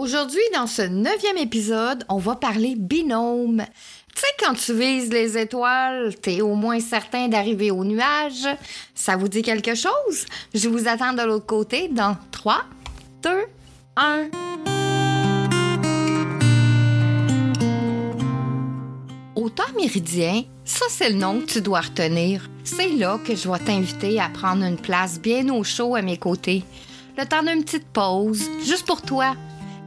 Aujourd'hui, dans ce neuvième épisode, on va parler binôme. Tu sais, quand tu vises les étoiles, t'es au moins certain d'arriver au nuage. Ça vous dit quelque chose? Je vous attends de l'autre côté dans 3, 2, 1. Au temps méridien, ça c'est le nom que tu dois retenir. C'est là que je vais t'inviter à prendre une place bien au chaud à mes côtés. Le temps d'une petite pause, juste pour toi.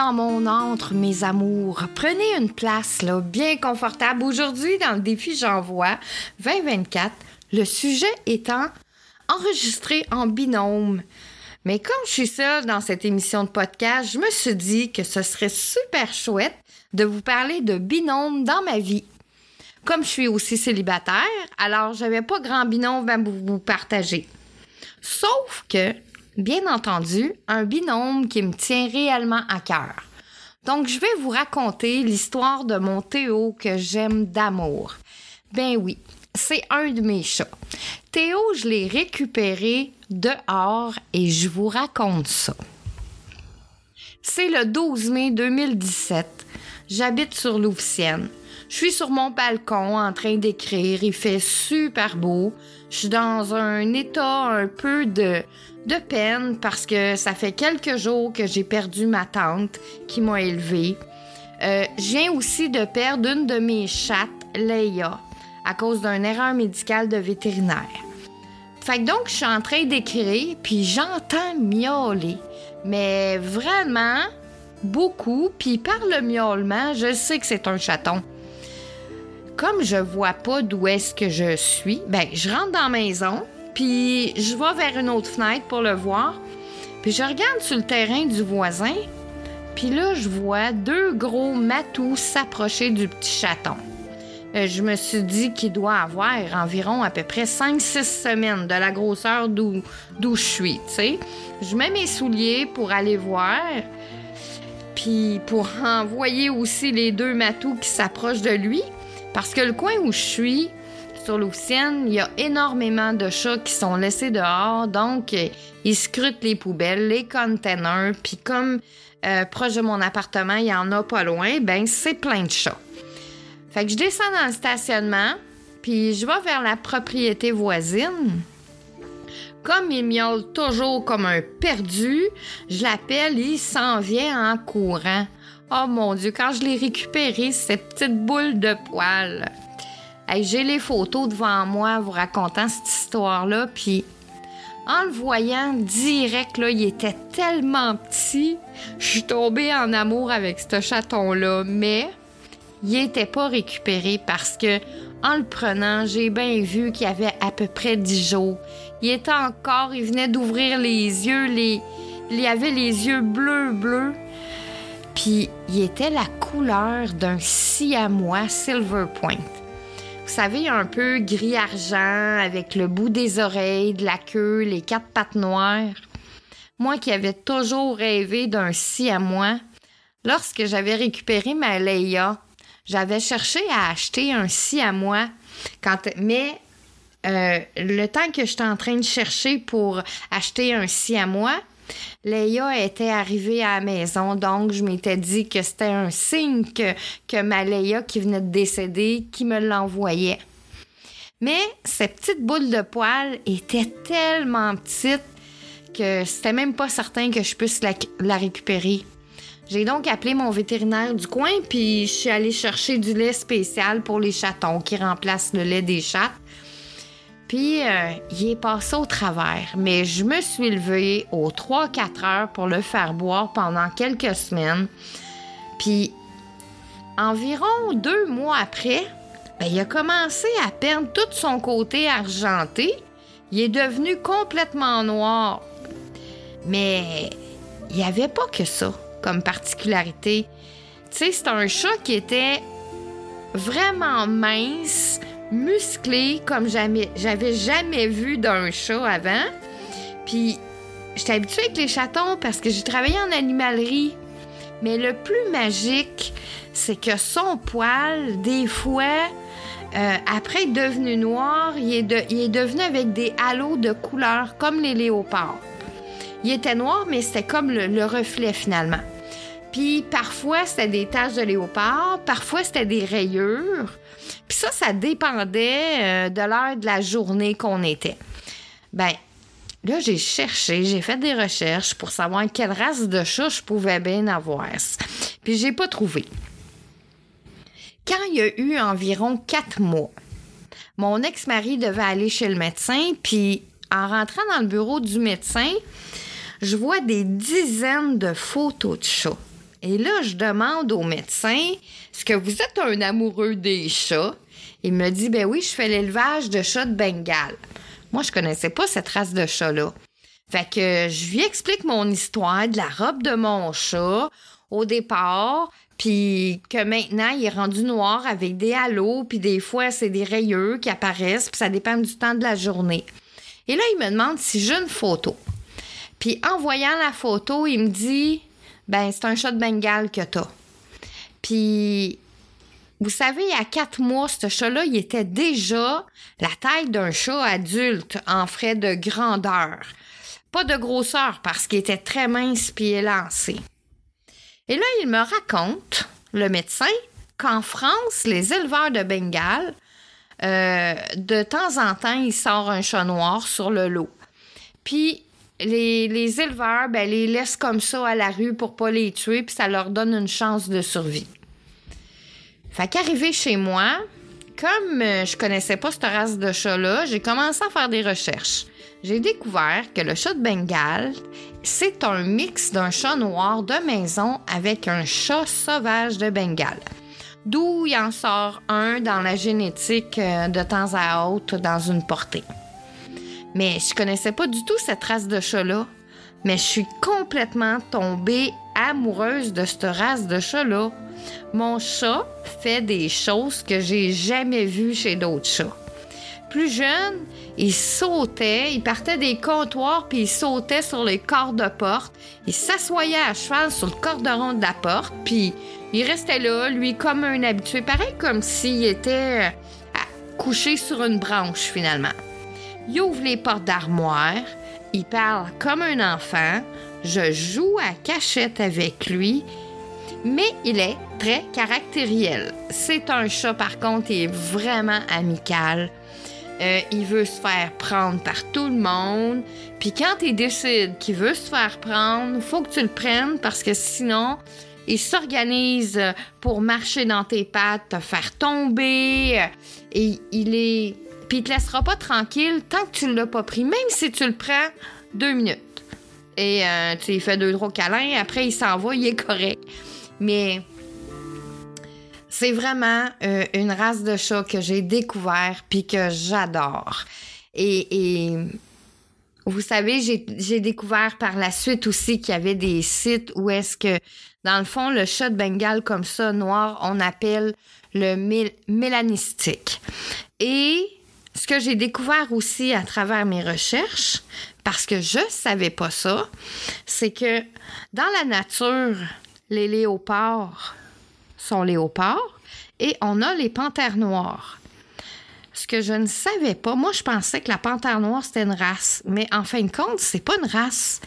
dans mon antre, mes amours. Prenez une place là, bien confortable. Aujourd'hui, dans le défi J'envoie 2024, le sujet étant enregistré en binôme. Mais comme je suis seule dans cette émission de podcast, je me suis dit que ce serait super chouette de vous parler de binôme dans ma vie. Comme je suis aussi célibataire, alors j'avais pas grand binôme à vous partager. Sauf que bien entendu, un binôme qui me tient réellement à cœur. Donc, je vais vous raconter l'histoire de mon Théo que j'aime d'amour. Ben oui, c'est un de mes chats. Théo, je l'ai récupéré dehors et je vous raconte ça. C'est le 12 mai 2017. J'habite sur Louvcienne. Je suis sur mon balcon en train d'écrire. Il fait super beau. Je suis dans un état un peu de, peine parce que ça fait quelques jours que j'ai perdu ma tante qui m'a élevée. Euh, je viens aussi de perdre une de mes chattes, Leia, à cause d'une erreur médicale de vétérinaire. Fait que donc, je suis en train d'écrire, puis j'entends miauler. Mais vraiment, beaucoup. Puis par le miaulement, je sais que c'est un chaton comme je vois pas d'où est-ce que je suis, ben je rentre dans la maison, puis je vais vers une autre fenêtre pour le voir. Puis je regarde sur le terrain du voisin, puis là je vois deux gros matous s'approcher du petit chaton. Euh, je me suis dit qu'il doit avoir environ à peu près 5-6 semaines de la grosseur d'où je suis. Je mets mes souliers pour aller voir, puis pour envoyer aussi les deux matous qui s'approchent de lui. Parce que le coin où je suis, sur l'Oceane, il y a énormément de chats qui sont laissés dehors, donc euh, ils scrutent les poubelles, les containers, puis comme euh, proche de mon appartement, il y en a pas loin, ben c'est plein de chats. Fait que je descends dans le stationnement, puis je vais vers la propriété voisine. Comme il miaule toujours comme un perdu, je l'appelle, il s'en vient en courant. Oh mon Dieu, quand je l'ai récupéré, cette petite boule de poils. J'ai les photos devant moi vous racontant cette histoire-là, puis en le voyant direct, là, il était tellement petit. Je suis tombée en amour avec ce chaton-là, mais il n'était pas récupéré parce que en le prenant, j'ai bien vu qu'il avait à peu près 10 jours. Il était encore, il venait d'ouvrir les yeux, les, Il avait les yeux bleus, bleus. Puis il était la couleur d'un siamois Silver Point. Vous savez, un peu gris-argent, avec le bout des oreilles, de la queue, les quatre pattes noires. Moi qui avais toujours rêvé d'un siamois, lorsque j'avais récupéré ma Leia, j'avais cherché à acheter un siamois. Quand, mais euh, le temps que j'étais en train de chercher pour acheter un siamois, Leia était arrivée à la maison, donc je m'étais dit que c'était un signe que, que ma Leia qui venait de décéder, qui me l'envoyait. Mais cette petite boule de poil était tellement petite que c'était même pas certain que je puisse la, récupérer. J'ai donc appelé mon vétérinaire du coin, puis je suis allée chercher du lait spécial pour les chatons qui remplace le lait des chats. Puis, euh, il est passé au travers. Mais je me suis levée aux 3-4 heures pour le faire boire pendant quelques semaines. Puis, environ deux mois après, ben, il a commencé à perdre tout son côté argenté. Il est devenu complètement noir. Mais il n'y avait pas que ça comme particularité. Tu sais, c'est un chat qui était vraiment mince, musclé comme jamais, j'avais jamais vu d'un chat avant. Puis j'étais habituée avec les chatons parce que j'ai travaillé en animalerie. Mais le plus magique, c'est que son poil, des fois, euh, après être devenu noir, il est, il est devenu avec des halos de couleur comme les léopards. Il était noir, mais c'était comme le reflet finalement. Puis parfois, c'était des taches de léopard, parfois, c'était des rayures. Puis ça, ça dépendait euh, de l'heure de la journée qu'on était. Ben, là, j'ai cherché, j'ai fait des recherches pour savoir quelle race de chat je pouvais bien avoir. Puis j'ai pas trouvé. Quand il y a eu environ quatre mois, mon ex-mari devait aller chez le médecin, puis en rentrant dans le bureau du médecin, je vois des dizaines de photos de chats. Et là, je demande au médecin est-ce que vous êtes un amoureux des chats? Il me dit ben oui, je fais l'élevage de chats de Bengale. Moi, je connaissais pas cette race de chat-là. Fait que je lui explique mon histoire de la robe de mon chat au départ, puis que maintenant il est rendu noir avec des halos, puis des fois c'est des rayures qui apparaissent, puis ça dépend du temps de la journée. Et là, il me demande si j'ai une photo. Puis en voyant la photo, il me dit ben c'est un chat de Bengale que t'as. Puis, vous savez, il y a quatre mois, ce chat-là, il était déjà la taille d'un chat adulte en frais de grandeur. Pas de grosseur parce qu'il était très mince puis élancé. Et là, il me raconte, le médecin, qu'en France, les éleveurs de Bengale, euh, de temps en temps, ils sortent un chat noir sur le lot. Puis, les, éleveurs, ben, les laissent comme ça à la rue pour pas les tuer, puis ça leur donne une chance de survie. Fait qu'arrivé chez moi, comme euh, je connaissais pas cette race de chat-là, j'ai commencé à faire des recherches. J'ai découvert que le chat de Bengale, c'est un mix d'un chat noir de maison avec un chat sauvage de Bengale. D'où il en sort un dans la génétique euh, de temps à autre dans une portée. Mais je connaissais pas du tout cette race de chat-là. Mais je suis complètement tombée amoureuse de cette race de chat-là. Mon chat fait des choses que j'ai jamais vues chez d'autres chats. Plus jeune, il sautait, il partait des comptoirs puis il sautait sur les cordes de porte. Il s'assoyait à cheval sur le corderon de la porte puis il restait là, lui, comme un habitué, pareil comme s'il était euh, couché sur une branche finalement. Il ouvre les portes d'armoire, il parle comme un enfant, je joue à cachette avec lui, mais il est très caractériel. C'est un chat, par contre, il est vraiment amical. Euh, il veut se faire prendre par tout le monde. Puis quand il décide qu'il veut se faire prendre, faut que tu le prennes parce que sinon, il s'organise pour marcher dans tes pattes, te faire tomber. Et il est puis il te laissera pas tranquille tant que tu l'as pas pris, même si tu le prends deux minutes. Et euh, tu sais, fait deux trois câlins, après il s'en va, il est correct. Mais c'est vraiment euh, une race de chat que j'ai découvert puis que j'adore. Et, vous savez, j'ai découvert par la suite aussi qu'il y avait des sites où est-ce que, dans le fond, le chat de Bengale comme ça, noir, on appelle le mélanistique. Et ce que j'ai découvert aussi à travers mes recherches, parce que je savais pas ça, c'est que dans la nature, les léopards sont léopards et on a les panthères noires. Ce que je ne savais pas, moi je pensais que la panthère noire c'était une race, mais en fin de compte, c'est pas une race.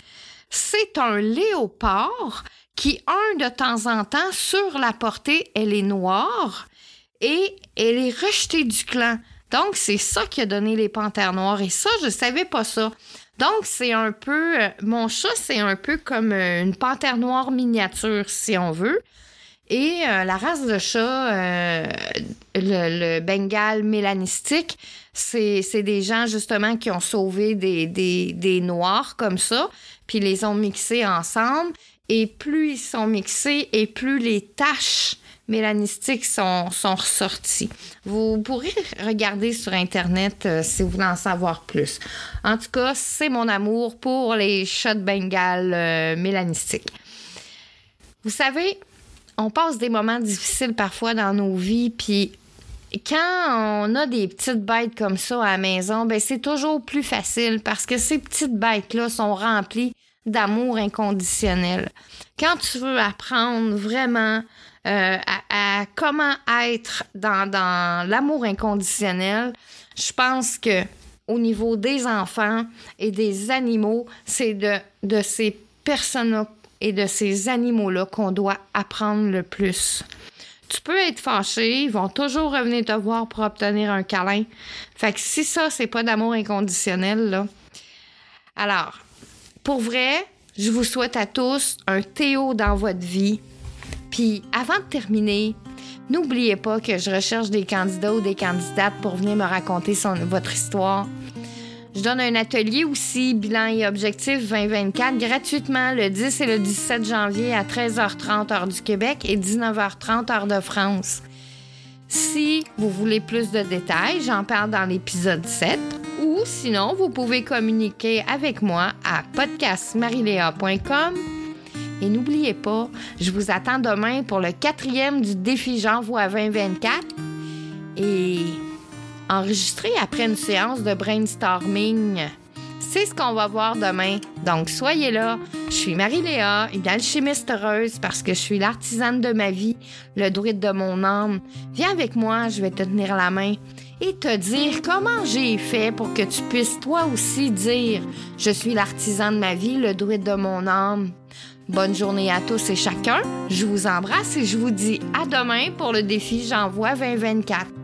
C'est un léopard qui, un de temps en temps, sur la portée, elle est noire et elle est rejetée du clan. Donc, c'est ça qui a donné les panthères noires. Et ça, je savais pas ça. Donc, c'est un peu. Euh, mon chat, c'est un peu comme euh, une panthère noire miniature, si on veut. Et euh, la race de chat, le, Bengale mélanistique, c'est des gens justement qui ont sauvé des noirs comme ça, puis les ont mixés ensemble. Et plus ils sont mixés, et plus les taches mélanistiques sont, sont ressorties. Vous pourrez regarder sur Internet euh, si vous voulez en savoir plus. En tout cas, c'est mon amour pour les chats de Bengale euh, mélanistiques. Vous savez, on passe des moments difficiles parfois dans nos vies, puis quand on a des petites bêtes comme ça à la maison, ben c'est toujours plus facile parce que ces petites bêtes-là sont remplies d'amour inconditionnel. Quand tu veux apprendre vraiment euh, à, comment être dans, l'amour inconditionnel, je pense que au niveau des enfants et des animaux, c'est de, de ces personnes et de ces animaux-là qu'on doit apprendre le plus. Tu peux être fâché, ils vont toujours revenir te voir pour obtenir un câlin. Fait que si ça, c'est pas d'amour inconditionnel, là. Alors, pour vrai, je vous souhaite à tous un Théo dans votre vie. Puis avant de terminer, n'oubliez pas que je recherche des candidats ou des candidates pour venir me raconter votre histoire. Je donne un atelier aussi, bilan et objectif 2024, gratuitement le 10 et le 17 janvier à 13h30 heure du Québec et 19h30 heure de France. Si vous voulez plus de détails, j'en parle dans l'épisode 7 ou sinon, vous pouvez communiquer avec moi à podcastmarilea.com et n'oubliez pas, je vous attends demain pour le quatrième du défi J'envoie 2024 et enregistré après une séance de brainstorming. C'est ce qu'on va voir demain. Donc, soyez là. Je suis Marie-Léa, une alchimiste heureuse parce que je suis l'artisane de ma vie, le druide de mon âme. Viens avec moi, je vais te tenir la main et te dire comment j'ai fait pour que tu puisses toi aussi dire Je suis l'artisan de ma vie, le druide de mon âme. Bonne journée à tous et chacun. Je vous embrasse et je vous dis à demain pour le défi J'envoie 2024.